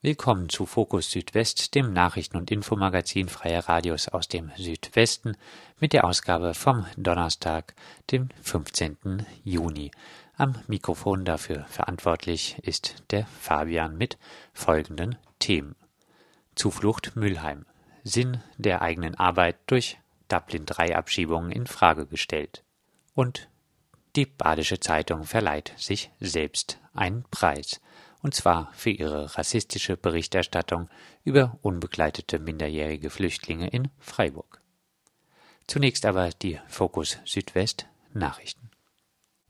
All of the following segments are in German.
Willkommen zu Fokus Südwest, dem Nachrichten- und Infomagazin Freier Radios aus dem Südwesten mit der Ausgabe vom Donnerstag, dem 15. Juni. Am Mikrofon dafür verantwortlich ist der Fabian mit folgenden Themen. Zuflucht Mülheim. Sinn der eigenen Arbeit durch Dublin III Abschiebungen in Frage gestellt. Und die Badische Zeitung verleiht sich selbst einen Preis, und zwar für ihre rassistische Berichterstattung über unbegleitete minderjährige Flüchtlinge in Freiburg. Zunächst aber die Fokus Südwest Nachrichten.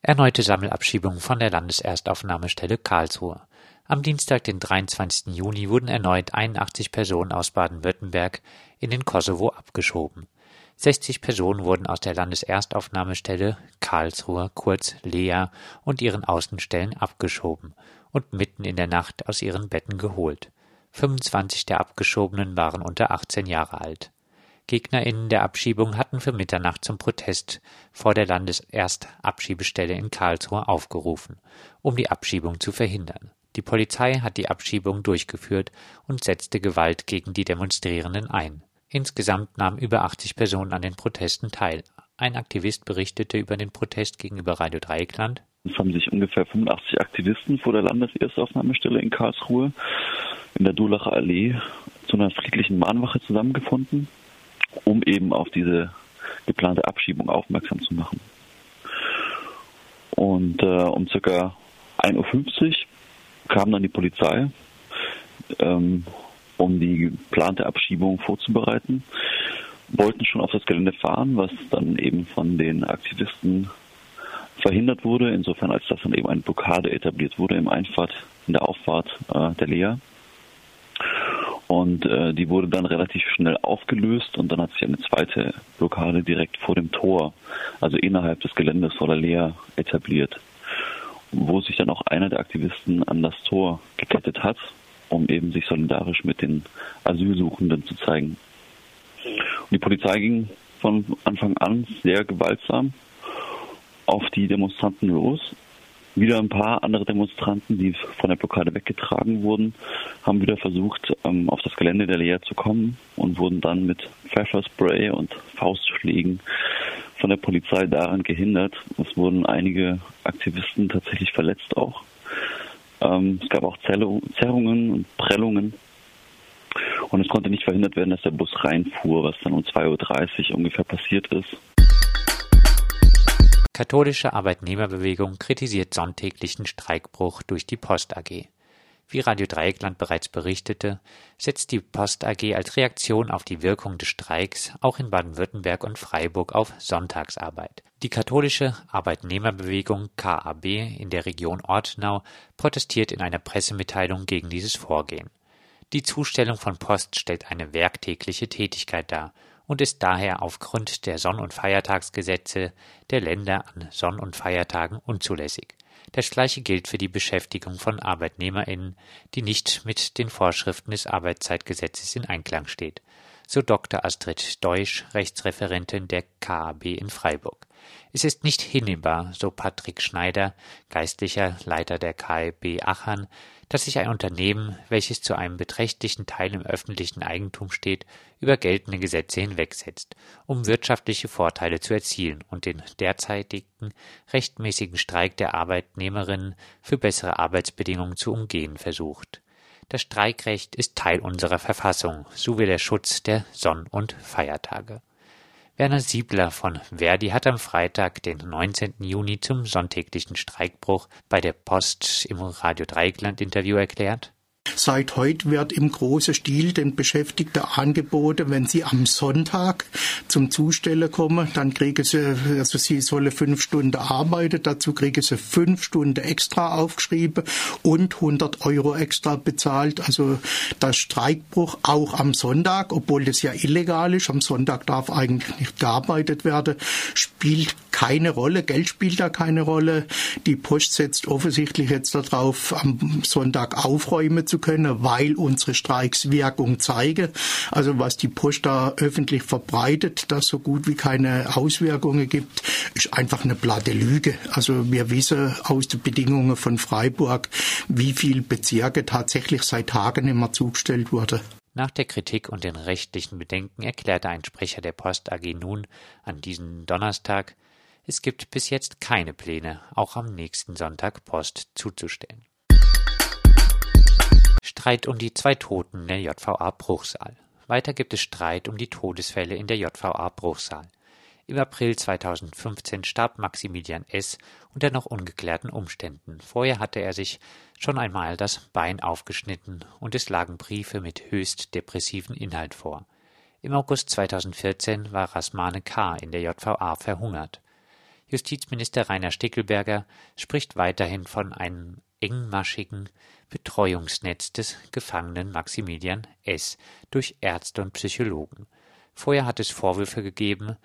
Erneute Sammelabschiebung von der Landeserstaufnahmestelle Karlsruhe. Am Dienstag, den 23. Juni, wurden erneut 81 Personen aus Baden-Württemberg in den Kosovo abgeschoben. 60 Personen wurden aus der Landeserstaufnahmestelle Karlsruhe, kurz Lea, und ihren Außenstellen abgeschoben und mitten in der Nacht aus ihren Betten geholt. 25 der Abgeschobenen waren unter 18 Jahre alt. GegnerInnen der Abschiebung hatten für Mitternacht zum Protest vor der Landeserstabschiebestelle in Karlsruhe aufgerufen, um die Abschiebung zu verhindern. Die Polizei hat die Abschiebung durchgeführt und setzte Gewalt gegen die Demonstrierenden ein. Insgesamt nahmen über 80 Personen an den Protesten teil. Ein Aktivist berichtete über den Protest gegenüber Radio Dreieckland. Es haben sich ungefähr 85 Aktivisten vor der Landeserstaufnahmestelle in Karlsruhe in der Dulacher Allee zu einer friedlichen Mahnwache zusammengefunden, um eben auf diese geplante Abschiebung aufmerksam zu machen. Und äh, um ca. 1.50 Uhr kam dann die Polizei, ähm, um die geplante Abschiebung vorzubereiten, wollten schon auf das Gelände fahren, was dann eben von den Aktivisten verhindert wurde, insofern als dass dann eben eine Blockade etabliert wurde im Einfahrt, in der Auffahrt äh, der Lea. Und äh, die wurde dann relativ schnell aufgelöst und dann hat sich eine zweite Blockade direkt vor dem Tor, also innerhalb des Geländes vor der Lea etabliert, wo sich dann auch einer der Aktivisten an das Tor gekettet hat, um eben sich solidarisch mit den Asylsuchenden zu zeigen. Und die Polizei ging von Anfang an sehr gewaltsam auf die Demonstranten los. Wieder ein paar andere Demonstranten, die von der Blockade weggetragen wurden, haben wieder versucht, ähm, auf das Gelände der Lea zu kommen und wurden dann mit Pfefferspray und Faustschlägen von der Polizei daran gehindert. Es wurden einige Aktivisten tatsächlich verletzt auch. Ähm, es gab auch Zerrungen und Prellungen. Und es konnte nicht verhindert werden, dass der Bus reinfuhr, was dann um 2.30 Uhr ungefähr passiert ist. Katholische Arbeitnehmerbewegung kritisiert sonntäglichen Streikbruch durch die Post AG. Wie Radio Dreieckland bereits berichtete, setzt die Post AG als Reaktion auf die Wirkung des Streiks auch in Baden-Württemberg und Freiburg auf Sonntagsarbeit. Die katholische Arbeitnehmerbewegung KAB in der Region Ortenau protestiert in einer Pressemitteilung gegen dieses Vorgehen. Die Zustellung von Post stellt eine werktägliche Tätigkeit dar und ist daher aufgrund der Sonn- und Feiertagsgesetze der Länder an Sonn- und Feiertagen unzulässig. Das gleiche gilt für die Beschäftigung von ArbeitnehmerInnen, die nicht mit den Vorschriften des Arbeitszeitgesetzes in Einklang steht. So Dr. Astrid Deutsch, Rechtsreferentin der KAB in Freiburg. Es ist nicht hinnehmbar, so Patrick Schneider, geistlicher Leiter der KAB Aachen, dass sich ein Unternehmen, welches zu einem beträchtlichen Teil im öffentlichen Eigentum steht, über geltende Gesetze hinwegsetzt, um wirtschaftliche Vorteile zu erzielen und den derzeitigen rechtmäßigen Streik der Arbeitnehmerinnen für bessere Arbeitsbedingungen zu umgehen versucht. Das Streikrecht ist Teil unserer Verfassung sowie der Schutz der Sonn- und Feiertage. Werner Siebler von Verdi hat am Freitag, den 19. Juni, zum sonntäglichen Streikbruch bei der Post im Radio Dreieckland Interview erklärt. Seit heute wird im großen Stil den Beschäftigten angeboten, wenn sie am Sonntag zum Zustellen kommen, dann kriegen sie, also sie sollen fünf Stunden arbeiten, dazu kriegen sie fünf Stunden extra aufgeschrieben und 100 Euro extra bezahlt. Also der Streikbruch auch am Sonntag, obwohl das ja illegal ist, am Sonntag darf eigentlich nicht gearbeitet werden, spielt keine Rolle, Geld spielt da keine Rolle. Die Post setzt offensichtlich jetzt darauf, am Sonntag aufräumen zu können, weil unsere Streiks Wirkung zeigen. Also was die Post da öffentlich verbreitet, dass so gut wie keine Auswirkungen gibt, ist einfach eine platte Lüge. Also wir wissen aus den Bedingungen von Freiburg, wie viel Bezirke tatsächlich seit Tagen immer zugestellt wurde. Nach der Kritik und den rechtlichen Bedenken erklärte ein Sprecher der Post AG nun an diesem Donnerstag, es gibt bis jetzt keine Pläne, auch am nächsten Sonntag Post zuzustellen. Streit um die zwei Toten in der JVA Bruchsal. Weiter gibt es Streit um die Todesfälle in der JVA Bruchsal. Im April 2015 starb Maximilian S. unter noch ungeklärten Umständen. Vorher hatte er sich schon einmal das Bein aufgeschnitten und es lagen Briefe mit höchst depressiven Inhalt vor. Im August 2014 war Rasmane K. in der JVA verhungert. Justizminister Rainer Stickelberger spricht weiterhin von einem engmaschigen Betreuungsnetz des Gefangenen Maximilian S. durch Ärzte und Psychologen. Vorher hat es Vorwürfe gegeben,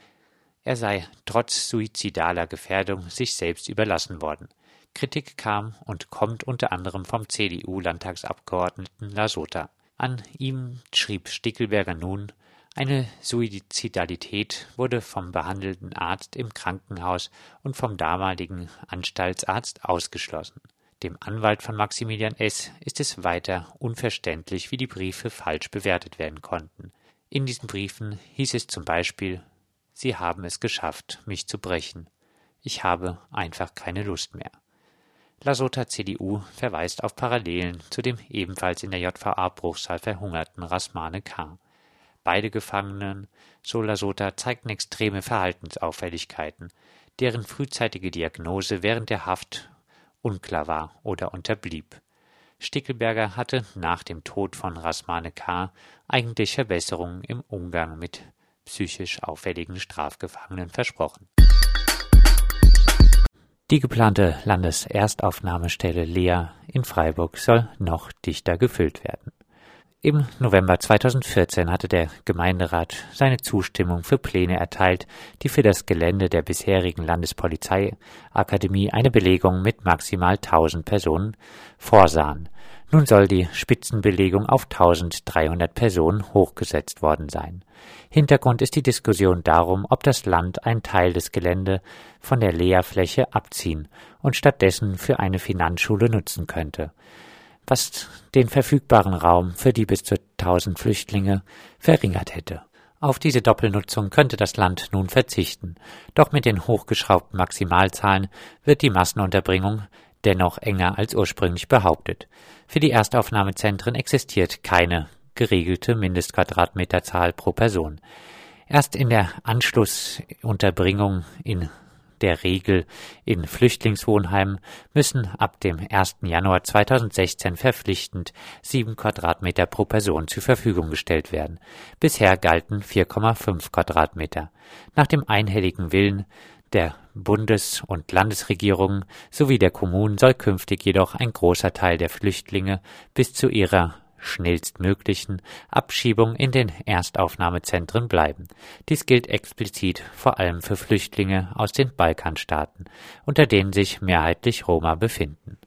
er sei trotz suizidaler Gefährdung sich selbst überlassen worden. Kritik kam und kommt unter anderem vom CDU-Landtagsabgeordneten Lasota. An ihm schrieb Stickelberger nun, eine Suizidalität wurde vom behandelnden Arzt im Krankenhaus und vom damaligen Anstaltsarzt ausgeschlossen. Dem Anwalt von Maximilian S. ist es weiter unverständlich, wie die Briefe falsch bewertet werden konnten. In diesen Briefen hieß es zum Beispiel Sie haben es geschafft, mich zu brechen. Ich habe einfach keine Lust mehr. Lasota CDU verweist auf Parallelen zu dem ebenfalls in der JVA Bruchsal verhungerten Rasmane K. Beide Gefangenen, so Lasota, zeigten extreme Verhaltensauffälligkeiten, deren frühzeitige Diagnose während der Haft unklar war oder unterblieb. Stickelberger hatte nach dem Tod von Rasmane K. eigentlich Verbesserungen im Umgang mit psychisch auffälligen Strafgefangenen versprochen. Die geplante Landeserstaufnahmestelle Lea in Freiburg soll noch dichter gefüllt werden. Im November 2014 hatte der Gemeinderat seine Zustimmung für Pläne erteilt, die für das Gelände der bisherigen Landespolizeiakademie eine Belegung mit maximal 1000 Personen vorsahen. Nun soll die Spitzenbelegung auf 1300 Personen hochgesetzt worden sein. Hintergrund ist die Diskussion darum, ob das Land einen Teil des Gelände von der Leerfläche abziehen und stattdessen für eine Finanzschule nutzen könnte was den verfügbaren Raum für die bis zu 1000 Flüchtlinge verringert hätte. Auf diese Doppelnutzung könnte das Land nun verzichten, doch mit den hochgeschraubten Maximalzahlen wird die Massenunterbringung dennoch enger als ursprünglich behauptet. Für die Erstaufnahmezentren existiert keine geregelte Mindestquadratmeterzahl pro Person. Erst in der Anschlussunterbringung in der Regel in Flüchtlingswohnheimen müssen ab dem 1. Januar 2016 verpflichtend sieben Quadratmeter pro Person zur Verfügung gestellt werden. Bisher galten 4,5 Quadratmeter. Nach dem einhelligen Willen der Bundes- und Landesregierungen sowie der Kommunen soll künftig jedoch ein großer Teil der Flüchtlinge bis zu ihrer schnellstmöglichen Abschiebung in den Erstaufnahmezentren bleiben. Dies gilt explizit vor allem für Flüchtlinge aus den Balkanstaaten, unter denen sich mehrheitlich Roma befinden.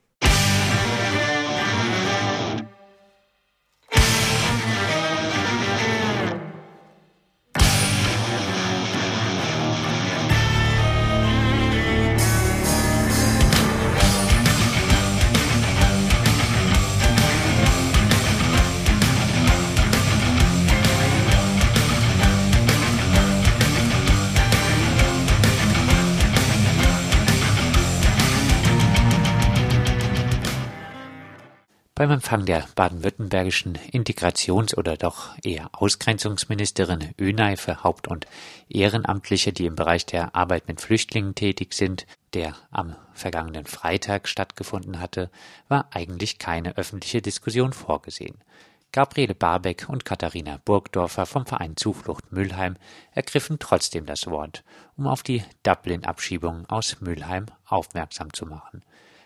Beim Empfang der baden-württembergischen Integrations- oder doch eher Ausgrenzungsministerin Önay für Haupt- und Ehrenamtliche, die im Bereich der Arbeit mit Flüchtlingen tätig sind, der am vergangenen Freitag stattgefunden hatte, war eigentlich keine öffentliche Diskussion vorgesehen. Gabriele Barbeck und Katharina Burgdorfer vom Verein Zuflucht Mülheim ergriffen trotzdem das Wort, um auf die Dublin-Abschiebung aus Mülheim aufmerksam zu machen.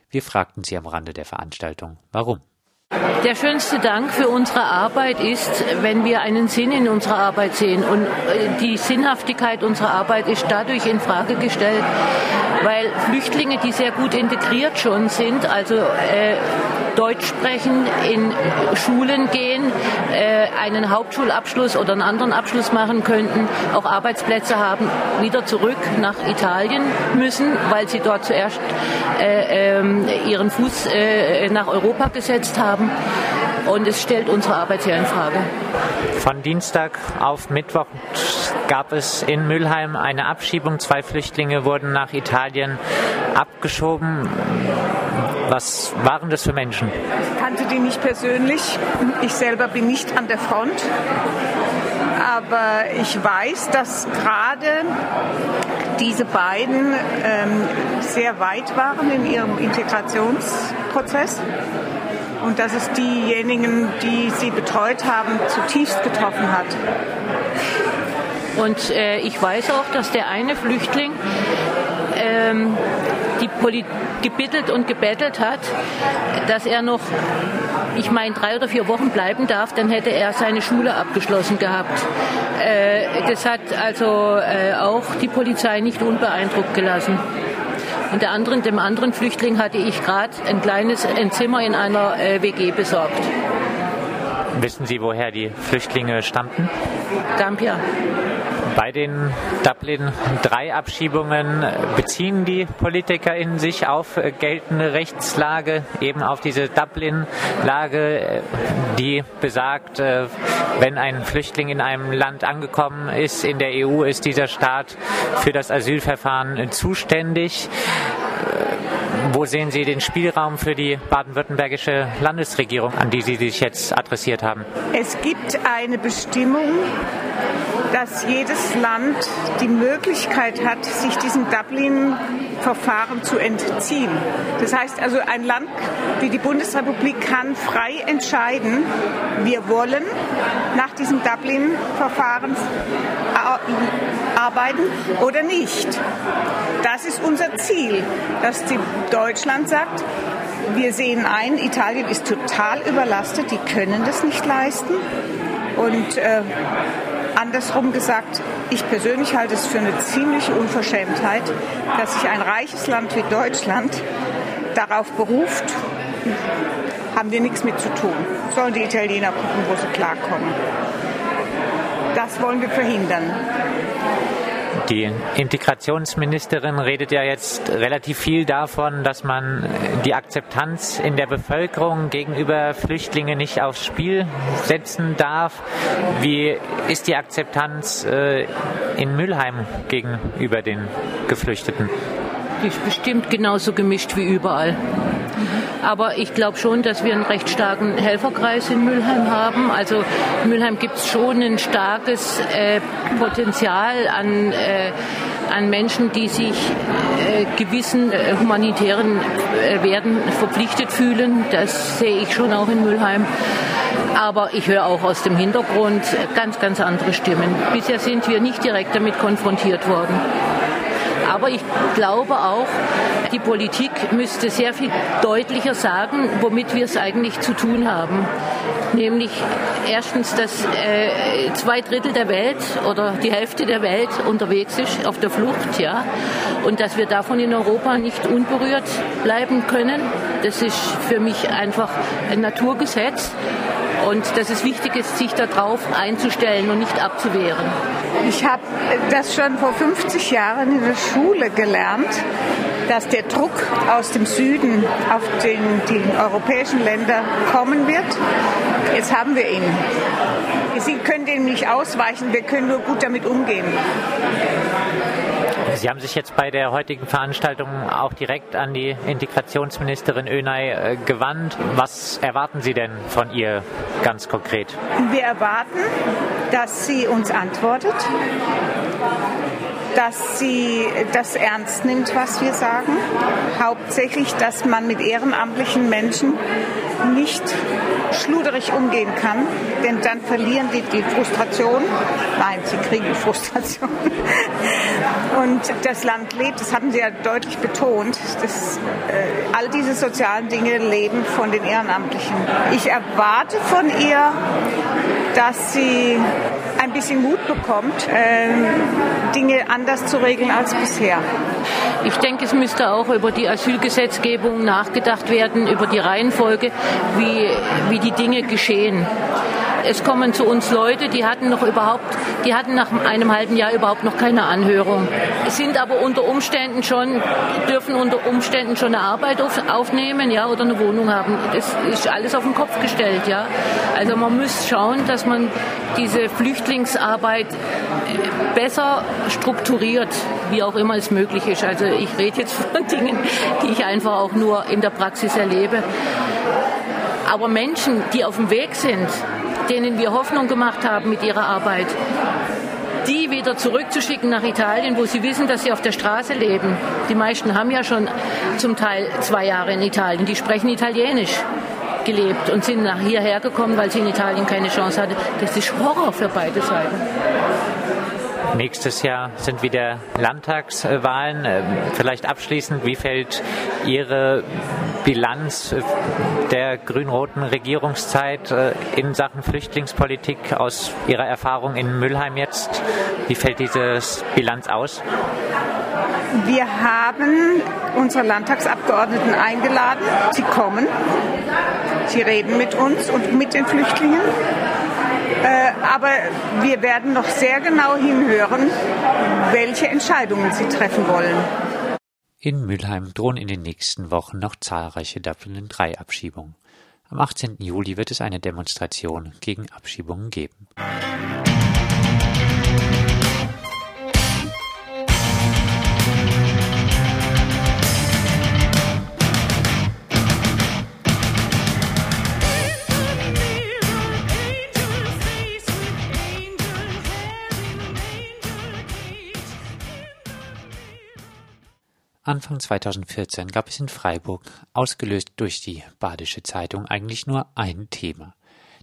Wir fragten sie am Rande der Veranstaltung, warum. Der schönste Dank für unsere Arbeit ist, wenn wir einen Sinn in unserer Arbeit sehen. Und äh, die Sinnhaftigkeit unserer Arbeit ist dadurch in Frage gestellt, weil Flüchtlinge, die sehr gut integriert schon sind, also äh, Deutsch sprechen, in Schulen gehen, äh, einen Hauptschulabschluss oder einen anderen Abschluss machen könnten, auch Arbeitsplätze haben, wieder zurück nach Italien müssen, weil sie dort zuerst äh, äh, ihren Fuß äh, nach Europa gesetzt haben. Und es stellt unsere Arbeit sehr in Frage. Von Dienstag auf Mittwoch gab es in Mülheim eine Abschiebung. Zwei Flüchtlinge wurden nach Italien abgeschoben. Was waren das für Menschen? Ich kannte die nicht persönlich. Ich selber bin nicht an der Front. Aber ich weiß, dass gerade diese beiden ähm, sehr weit waren in ihrem Integrationsprozess und dass es diejenigen, die sie betreut haben, zutiefst getroffen hat. Und äh, ich weiß auch, dass der eine Flüchtling ähm, die Poli gebittelt und gebettelt hat, dass er noch, ich meine, drei oder vier Wochen bleiben darf, dann hätte er seine Schule abgeschlossen gehabt. Äh, das hat also äh, auch die Polizei nicht unbeeindruckt gelassen. Und der anderen, dem anderen Flüchtling hatte ich gerade ein kleines ein Zimmer in einer äh, WG besorgt. Wissen Sie, woher die Flüchtlinge stammten? Gambia. Bei den Dublin-3-Abschiebungen beziehen die PolitikerInnen sich auf geltende Rechtslage, eben auf diese Dublin-Lage, die besagt, wenn ein Flüchtling in einem Land angekommen ist, in der EU ist dieser Staat für das Asylverfahren zuständig. Wo sehen Sie den Spielraum für die baden-württembergische Landesregierung, an die Sie sich jetzt adressiert haben? Es gibt eine Bestimmung, dass jedes Land die Möglichkeit hat, sich diesem Dublin-Verfahren zu entziehen. Das heißt also, ein Land wie die Bundesrepublik kann frei entscheiden, wir wollen nach diesem Dublin-Verfahren arbeiten oder nicht. Das ist unser Ziel, dass Deutschland sagt, wir sehen ein, Italien ist total überlastet, die können das nicht leisten. Und äh, andersrum gesagt, ich persönlich halte es für eine ziemliche Unverschämtheit, dass sich ein reiches Land wie Deutschland darauf beruft, haben wir nichts mit zu tun. Sollen die Italiener gucken, wo sie klarkommen. Das wollen wir verhindern. Die Integrationsministerin redet ja jetzt relativ viel davon, dass man die Akzeptanz in der Bevölkerung gegenüber Flüchtlingen nicht aufs Spiel setzen darf. Wie ist die Akzeptanz äh, in Mülheim gegenüber den Geflüchteten? Die ist bestimmt genauso gemischt wie überall. Aber ich glaube schon, dass wir einen recht starken Helferkreis in Mülheim haben. Also in Mülheim gibt es schon ein starkes äh, Potenzial an, äh, an Menschen, die sich äh, gewissen äh, humanitären äh, Werten verpflichtet fühlen. Das sehe ich schon auch in Mülheim. Aber ich höre auch aus dem Hintergrund ganz, ganz andere Stimmen. Bisher sind wir nicht direkt damit konfrontiert worden. Aber ich glaube auch, die Politik müsste sehr viel deutlicher sagen, womit wir es eigentlich zu tun haben. Nämlich erstens, dass äh, zwei Drittel der Welt oder die Hälfte der Welt unterwegs ist, auf der Flucht, ja. Und dass wir davon in Europa nicht unberührt bleiben können. Das ist für mich einfach ein Naturgesetz. Und dass es wichtig ist, sich darauf einzustellen und nicht abzuwehren. Ich habe das schon vor 50 Jahren in der Schule gelernt, dass der Druck aus dem Süden auf den, die europäischen Länder kommen wird. Jetzt haben wir ihn. Sie können dem nicht ausweichen, wir können nur gut damit umgehen. Sie haben sich jetzt bei der heutigen Veranstaltung auch direkt an die Integrationsministerin Önay äh, gewandt. Was erwarten Sie denn von ihr ganz konkret? Wir erwarten, dass sie uns antwortet, dass sie das ernst nimmt, was wir sagen. Hauptsächlich, dass man mit ehrenamtlichen Menschen nicht schluderig umgehen kann, denn dann verlieren die die Frustration. Nein, sie kriegen Frustration. Und das Land lebt, das haben Sie ja deutlich betont, dass äh, all diese sozialen Dinge leben von den Ehrenamtlichen. Ich erwarte von ihr, dass sie ein bisschen Mut bekommt, äh, Dinge anders zu regeln als bisher. Ich denke, es müsste auch über die Asylgesetzgebung nachgedacht werden, über die Reihenfolge, wie, wie die Dinge geschehen. Es kommen zu uns Leute, die hatten noch überhaupt, die hatten nach einem halben Jahr überhaupt noch keine Anhörung, sind aber unter Umständen schon, dürfen unter Umständen schon eine Arbeit auf, aufnehmen, ja, oder eine Wohnung haben. Das ist alles auf den Kopf gestellt, ja. Also man muss schauen, dass man diese Flüchtlingsarbeit besser strukturiert, wie auch immer es möglich ist. Also ich rede jetzt von Dingen, die ich einfach auch nur in der Praxis erlebe. Aber Menschen, die auf dem Weg sind, denen wir Hoffnung gemacht haben mit ihrer Arbeit, die wieder zurückzuschicken nach Italien, wo sie wissen, dass sie auf der Straße leben. Die meisten haben ja schon zum Teil zwei Jahre in Italien, die sprechen Italienisch gelebt und sind nach hierher gekommen, weil sie in Italien keine Chance hatten. Das ist Horror für beide Seiten. Nächstes Jahr sind wieder Landtagswahlen. Ähm, vielleicht abschließend, wie fällt Ihre Bilanz der grün-roten Regierungszeit äh, in Sachen Flüchtlingspolitik aus Ihrer Erfahrung in Mülheim jetzt? Wie fällt diese Bilanz aus? Wir haben unsere Landtagsabgeordneten eingeladen. Sie kommen, sie reden mit uns und mit den Flüchtlingen. Äh, aber wir werden noch sehr genau hinhören, welche Entscheidungen sie treffen wollen. In Mülheim drohen in den nächsten Wochen noch zahlreiche Dublin-3-Abschiebungen. Am 18. Juli wird es eine Demonstration gegen Abschiebungen geben. Anfang 2014 gab es in Freiburg, ausgelöst durch die Badische Zeitung, eigentlich nur ein Thema: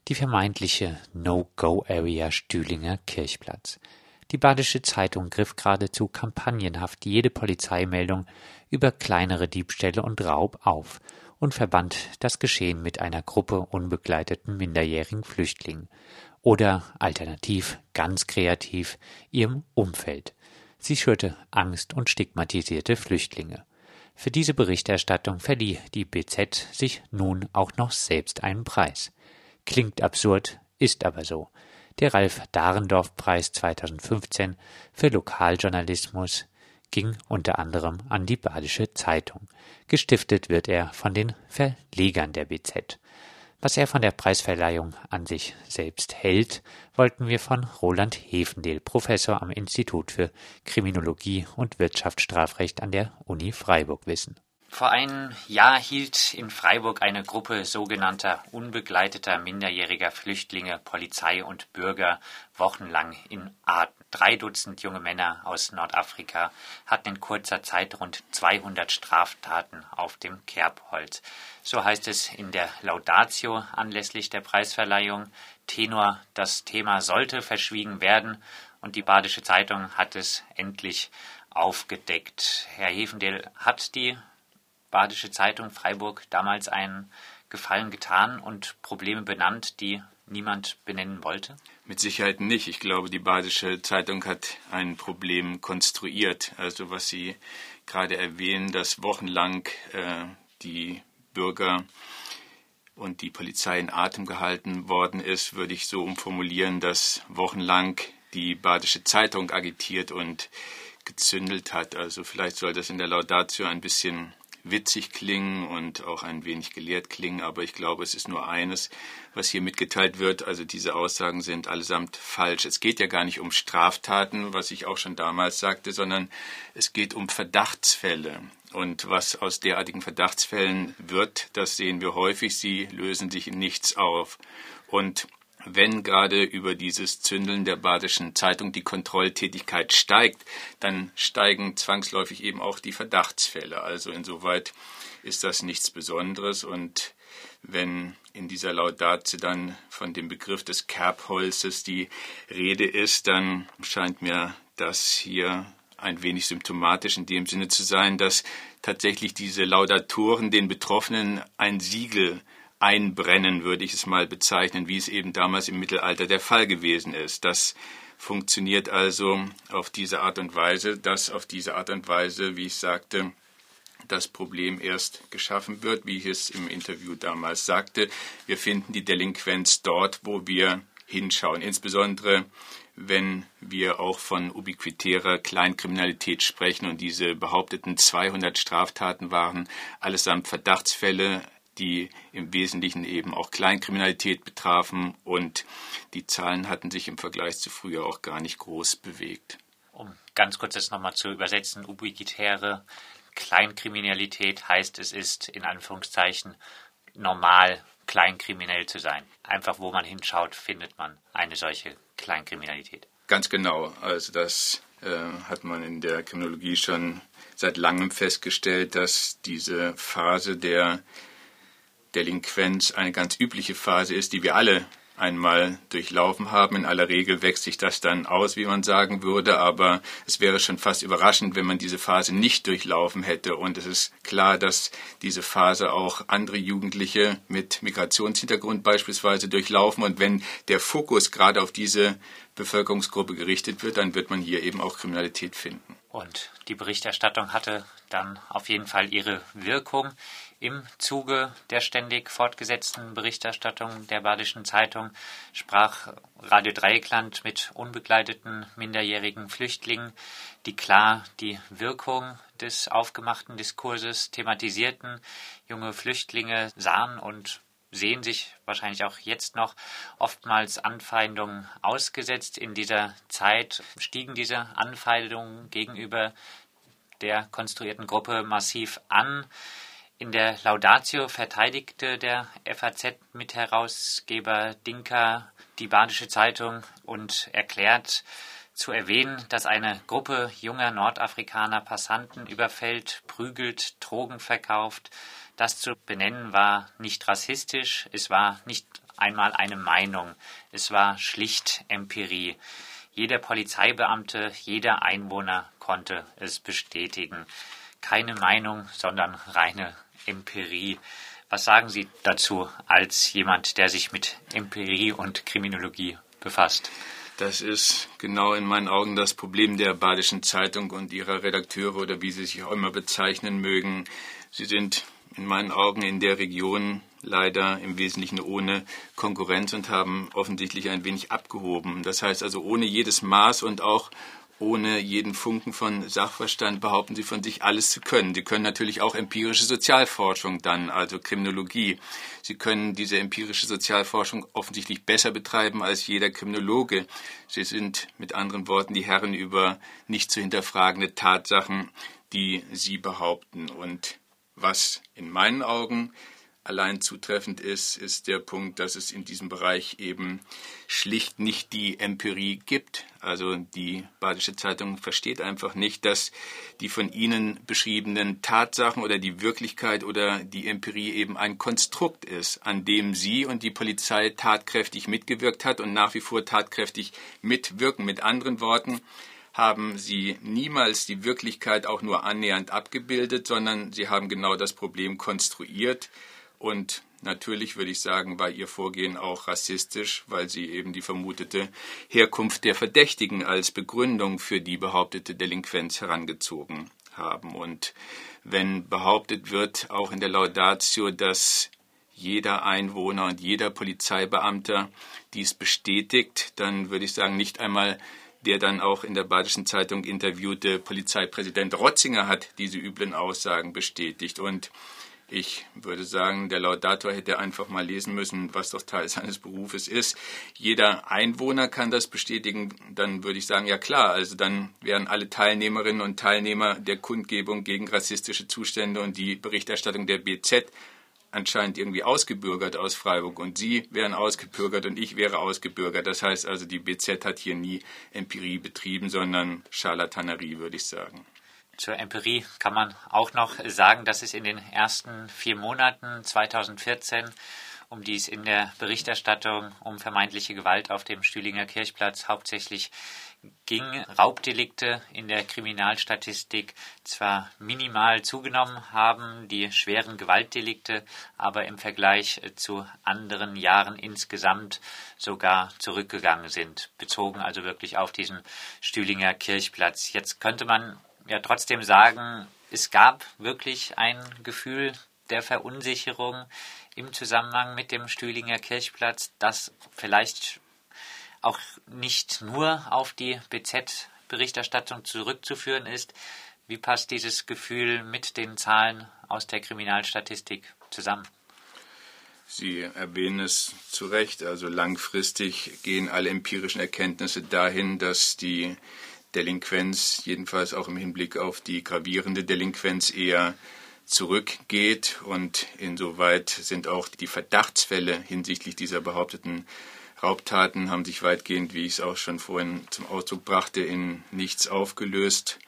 die vermeintliche No-Go-Area Stühlinger Kirchplatz. Die Badische Zeitung griff geradezu kampagnenhaft jede Polizeimeldung über kleinere Diebstähle und Raub auf und verband das Geschehen mit einer Gruppe unbegleiteten minderjährigen Flüchtlingen oder alternativ ganz kreativ ihrem Umfeld Sie schürte Angst und stigmatisierte Flüchtlinge. Für diese Berichterstattung verlieh die BZ sich nun auch noch selbst einen Preis. Klingt absurd, ist aber so. Der Ralf Dahrendorf Preis 2015 für Lokaljournalismus ging unter anderem an die Badische Zeitung. Gestiftet wird er von den Verlegern der BZ. Was er von der Preisverleihung an sich selbst hält, wollten wir von Roland Hefendel, Professor am Institut für Kriminologie und Wirtschaftsstrafrecht an der Uni Freiburg wissen. Vor einem Jahr hielt in Freiburg eine Gruppe sogenannter unbegleiteter minderjähriger Flüchtlinge Polizei und Bürger wochenlang in Atem. Drei Dutzend junge Männer aus Nordafrika hatten in kurzer Zeit rund 200 Straftaten auf dem Kerbholz. So heißt es in der Laudatio anlässlich der Preisverleihung. Tenor, das Thema sollte verschwiegen werden und die Badische Zeitung hat es endlich aufgedeckt. Herr Hefendel, hat die Badische Zeitung Freiburg damals einen Gefallen getan und Probleme benannt, die niemand benennen wollte? Mit Sicherheit nicht. Ich glaube, die Badische Zeitung hat ein Problem konstruiert. Also was Sie gerade erwähnen, dass wochenlang äh, die Bürger und die Polizei in Atem gehalten worden ist, würde ich so umformulieren, dass wochenlang die Badische Zeitung agitiert und gezündelt hat. Also vielleicht soll das in der Laudatio ein bisschen witzig klingen und auch ein wenig gelehrt klingen, aber ich glaube, es ist nur eines, was hier mitgeteilt wird. Also diese Aussagen sind allesamt falsch. Es geht ja gar nicht um Straftaten, was ich auch schon damals sagte, sondern es geht um Verdachtsfälle. Und was aus derartigen Verdachtsfällen wird, das sehen wir häufig. Sie lösen sich in nichts auf. Und wenn gerade über dieses Zündeln der Badischen Zeitung die Kontrolltätigkeit steigt, dann steigen zwangsläufig eben auch die Verdachtsfälle. Also insoweit ist das nichts Besonderes. Und wenn in dieser Laudatio dann von dem Begriff des Kerbholzes die Rede ist, dann scheint mir das hier ein wenig symptomatisch in dem Sinne zu sein, dass tatsächlich diese Laudatoren den Betroffenen ein Siegel einbrennen, würde ich es mal bezeichnen, wie es eben damals im Mittelalter der Fall gewesen ist. Das funktioniert also auf diese Art und Weise, dass auf diese Art und Weise, wie ich sagte, das Problem erst geschaffen wird, wie ich es im Interview damals sagte. Wir finden die Delinquenz dort, wo wir hinschauen, insbesondere wenn wir auch von ubiquitärer Kleinkriminalität sprechen und diese behaupteten 200 Straftaten waren allesamt Verdachtsfälle die im Wesentlichen eben auch Kleinkriminalität betrafen und die Zahlen hatten sich im Vergleich zu früher auch gar nicht groß bewegt. Um ganz kurz das nochmal zu übersetzen, ubiquitäre Kleinkriminalität heißt, es ist in Anführungszeichen normal, kleinkriminell zu sein. Einfach wo man hinschaut, findet man eine solche Kleinkriminalität. Ganz genau. Also das äh, hat man in der Kriminologie schon seit langem festgestellt, dass diese Phase der Delinquenz eine ganz übliche Phase ist, die wir alle einmal durchlaufen haben. In aller Regel wächst sich das dann aus, wie man sagen würde, aber es wäre schon fast überraschend, wenn man diese Phase nicht durchlaufen hätte. Und es ist klar, dass diese Phase auch andere Jugendliche mit Migrationshintergrund beispielsweise durchlaufen. Und wenn der Fokus gerade auf diese Bevölkerungsgruppe gerichtet wird, dann wird man hier eben auch Kriminalität finden. Und die Berichterstattung hatte dann auf jeden Fall ihre Wirkung. Im Zuge der ständig fortgesetzten Berichterstattung der Badischen Zeitung sprach Radio Dreieckland mit unbegleiteten minderjährigen Flüchtlingen, die klar die Wirkung des aufgemachten Diskurses thematisierten. Junge Flüchtlinge sahen und sehen sich wahrscheinlich auch jetzt noch oftmals Anfeindungen ausgesetzt. In dieser Zeit stiegen diese Anfeindungen gegenüber der konstruierten Gruppe massiv an. In der Laudatio verteidigte der FAZ-Mitherausgeber Dinker die Badische Zeitung und erklärt zu erwähnen, dass eine Gruppe junger Nordafrikaner Passanten überfällt, prügelt, Drogen verkauft. Das zu benennen war nicht rassistisch, es war nicht einmal eine Meinung, es war schlicht Empirie. Jeder Polizeibeamte, jeder Einwohner konnte es bestätigen. Keine Meinung, sondern reine Empirie. Was sagen Sie dazu als jemand, der sich mit Empirie und Kriminologie befasst? Das ist genau in meinen Augen das Problem der Badischen Zeitung und ihrer Redakteure oder wie sie sich auch immer bezeichnen mögen. Sie sind in meinen Augen in der Region leider im Wesentlichen ohne Konkurrenz und haben offensichtlich ein wenig abgehoben. Das heißt also ohne jedes Maß und auch ohne jeden Funken von Sachverstand behaupten sie von sich alles zu können. Sie können natürlich auch empirische Sozialforschung dann, also Kriminologie. Sie können diese empirische Sozialforschung offensichtlich besser betreiben als jeder Kriminologe. Sie sind mit anderen Worten die Herren über nicht zu hinterfragende Tatsachen, die sie behaupten. Und was in meinen Augen allein zutreffend ist, ist der Punkt, dass es in diesem Bereich eben schlicht nicht die Empirie gibt. Also die Badische Zeitung versteht einfach nicht, dass die von Ihnen beschriebenen Tatsachen oder die Wirklichkeit oder die Empirie eben ein Konstrukt ist, an dem Sie und die Polizei tatkräftig mitgewirkt hat und nach wie vor tatkräftig mitwirken. Mit anderen Worten, haben sie niemals die Wirklichkeit auch nur annähernd abgebildet, sondern sie haben genau das Problem konstruiert, und natürlich würde ich sagen, war ihr Vorgehen auch rassistisch, weil sie eben die vermutete Herkunft der Verdächtigen als Begründung für die behauptete Delinquenz herangezogen haben. Und wenn behauptet wird, auch in der Laudatio, dass jeder Einwohner und jeder Polizeibeamter dies bestätigt, dann würde ich sagen, nicht einmal der dann auch in der Badischen Zeitung interviewte Polizeipräsident Rotzinger hat diese üblen Aussagen bestätigt. Und ich würde sagen, der Laudator hätte einfach mal lesen müssen, was doch Teil seines Berufes ist. Jeder Einwohner kann das bestätigen. Dann würde ich sagen, ja klar, also dann wären alle Teilnehmerinnen und Teilnehmer der Kundgebung gegen rassistische Zustände und die Berichterstattung der BZ anscheinend irgendwie ausgebürgert aus Freiburg und Sie wären ausgebürgert und ich wäre ausgebürgert. Das heißt also, die BZ hat hier nie Empirie betrieben, sondern Charlatanerie, würde ich sagen. Zur Empirie kann man auch noch sagen, dass es in den ersten vier Monaten 2014 um die es in der Berichterstattung um vermeintliche Gewalt auf dem Stühlinger Kirchplatz hauptsächlich ging, Raubdelikte in der Kriminalstatistik zwar minimal zugenommen haben, die schweren Gewaltdelikte aber im Vergleich zu anderen Jahren insgesamt sogar zurückgegangen sind, bezogen also wirklich auf diesen Stühlinger Kirchplatz. Jetzt könnte man ja trotzdem sagen, es gab wirklich ein Gefühl der Verunsicherung im Zusammenhang mit dem Stühlinger Kirchplatz, das vielleicht auch nicht nur auf die BZ-Berichterstattung zurückzuführen ist. Wie passt dieses Gefühl mit den Zahlen aus der Kriminalstatistik zusammen? Sie erwähnen es zu Recht. Also langfristig gehen alle empirischen Erkenntnisse dahin, dass die Delinquenz, jedenfalls auch im Hinblick auf die gravierende Delinquenz, eher zurückgeht. Und insoweit sind auch die Verdachtsfälle hinsichtlich dieser behaupteten Raubtaten haben sich weitgehend, wie ich es auch schon vorhin zum Ausdruck brachte, in nichts aufgelöst.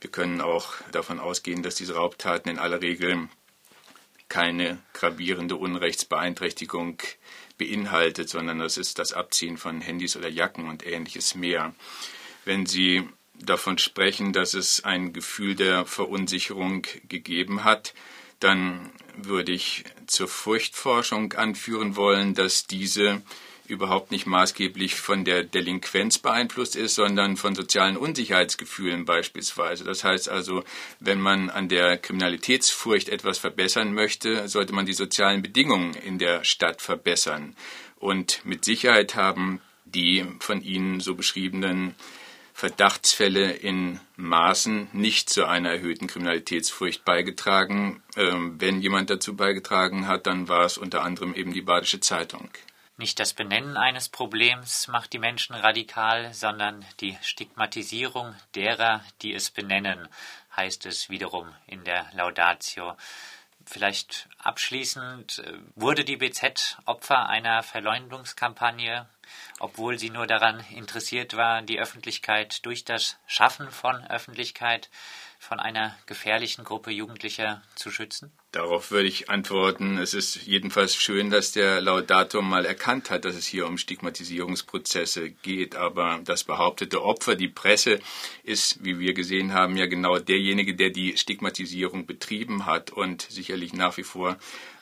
Wir können auch davon ausgehen, dass diese Raubtaten in aller Regel keine gravierende Unrechtsbeeinträchtigung beinhaltet, sondern das ist das Abziehen von Handys oder Jacken und ähnliches mehr wenn Sie davon sprechen, dass es ein Gefühl der Verunsicherung gegeben hat, dann würde ich zur Furchtforschung anführen wollen, dass diese überhaupt nicht maßgeblich von der Delinquenz beeinflusst ist, sondern von sozialen Unsicherheitsgefühlen beispielsweise. Das heißt also, wenn man an der Kriminalitätsfurcht etwas verbessern möchte, sollte man die sozialen Bedingungen in der Stadt verbessern. Und mit Sicherheit haben die von Ihnen so beschriebenen Verdachtsfälle in Maßen nicht zu einer erhöhten Kriminalitätsfurcht beigetragen. Ähm, wenn jemand dazu beigetragen hat, dann war es unter anderem eben die Badische Zeitung. Nicht das Benennen eines Problems macht die Menschen radikal, sondern die Stigmatisierung derer, die es benennen, heißt es wiederum in der Laudatio. Vielleicht abschließend, äh, wurde die BZ Opfer einer Verleumdungskampagne obwohl sie nur daran interessiert war, die Öffentlichkeit durch das Schaffen von Öffentlichkeit von einer gefährlichen Gruppe Jugendlicher zu schützen? Darauf würde ich antworten, es ist jedenfalls schön, dass der Laudator mal erkannt hat, dass es hier um Stigmatisierungsprozesse geht. Aber das behauptete Opfer, die Presse, ist, wie wir gesehen haben, ja genau derjenige, der die Stigmatisierung betrieben hat und sicherlich nach wie vor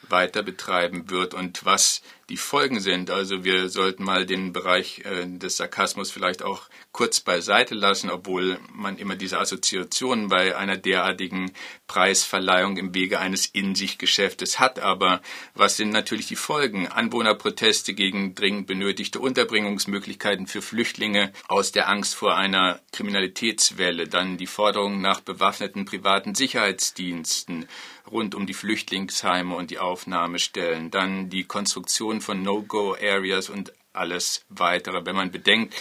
weiter betreiben wird und was die Folgen sind. Also wir sollten mal den Bereich äh, des Sarkasmus vielleicht auch kurz beiseite lassen, obwohl man immer diese Assoziationen bei einer derartigen Preisverleihung im Wege eines In-sich-Geschäftes hat. Aber was sind natürlich die Folgen? Anwohnerproteste gegen dringend benötigte Unterbringungsmöglichkeiten für Flüchtlinge aus der Angst vor einer Kriminalitätswelle, dann die Forderung nach bewaffneten privaten Sicherheitsdiensten, rund um die Flüchtlingsheime und die Aufnahmestellen, dann die Konstruktion von No-Go-Areas und alles weitere. Wenn man bedenkt,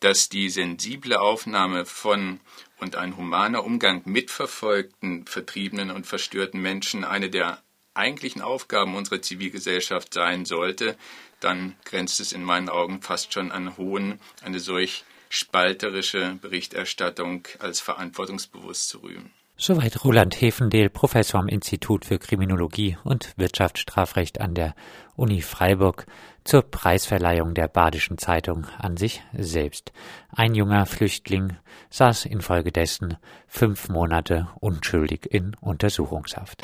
dass die sensible Aufnahme von und ein humaner Umgang mit verfolgten, vertriebenen und verstörten Menschen eine der eigentlichen Aufgaben unserer Zivilgesellschaft sein sollte, dann grenzt es in meinen Augen fast schon an Hohn, eine solch spalterische Berichterstattung als verantwortungsbewusst zu rühmen. Soweit Roland Hefendel, Professor am Institut für Kriminologie und Wirtschaftsstrafrecht an der Uni Freiburg zur Preisverleihung der Badischen Zeitung an sich selbst. Ein junger Flüchtling saß infolgedessen fünf Monate unschuldig in Untersuchungshaft.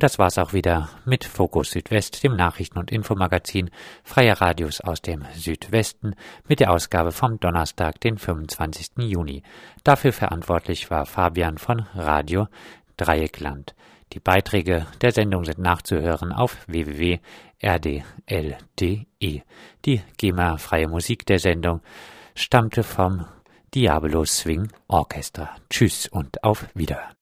Und das war's auch wieder mit Fokus Südwest, dem Nachrichten- und Infomagazin freier Radios aus dem Südwesten, mit der Ausgabe vom Donnerstag, den 25. Juni. Dafür verantwortlich war Fabian von Radio Dreieckland. Die Beiträge der Sendung sind nachzuhören auf www.rdl.de. Die GEMA-freie Musik der Sendung stammte vom Diablo Swing Orchestra. Tschüss und auf Wiederhören.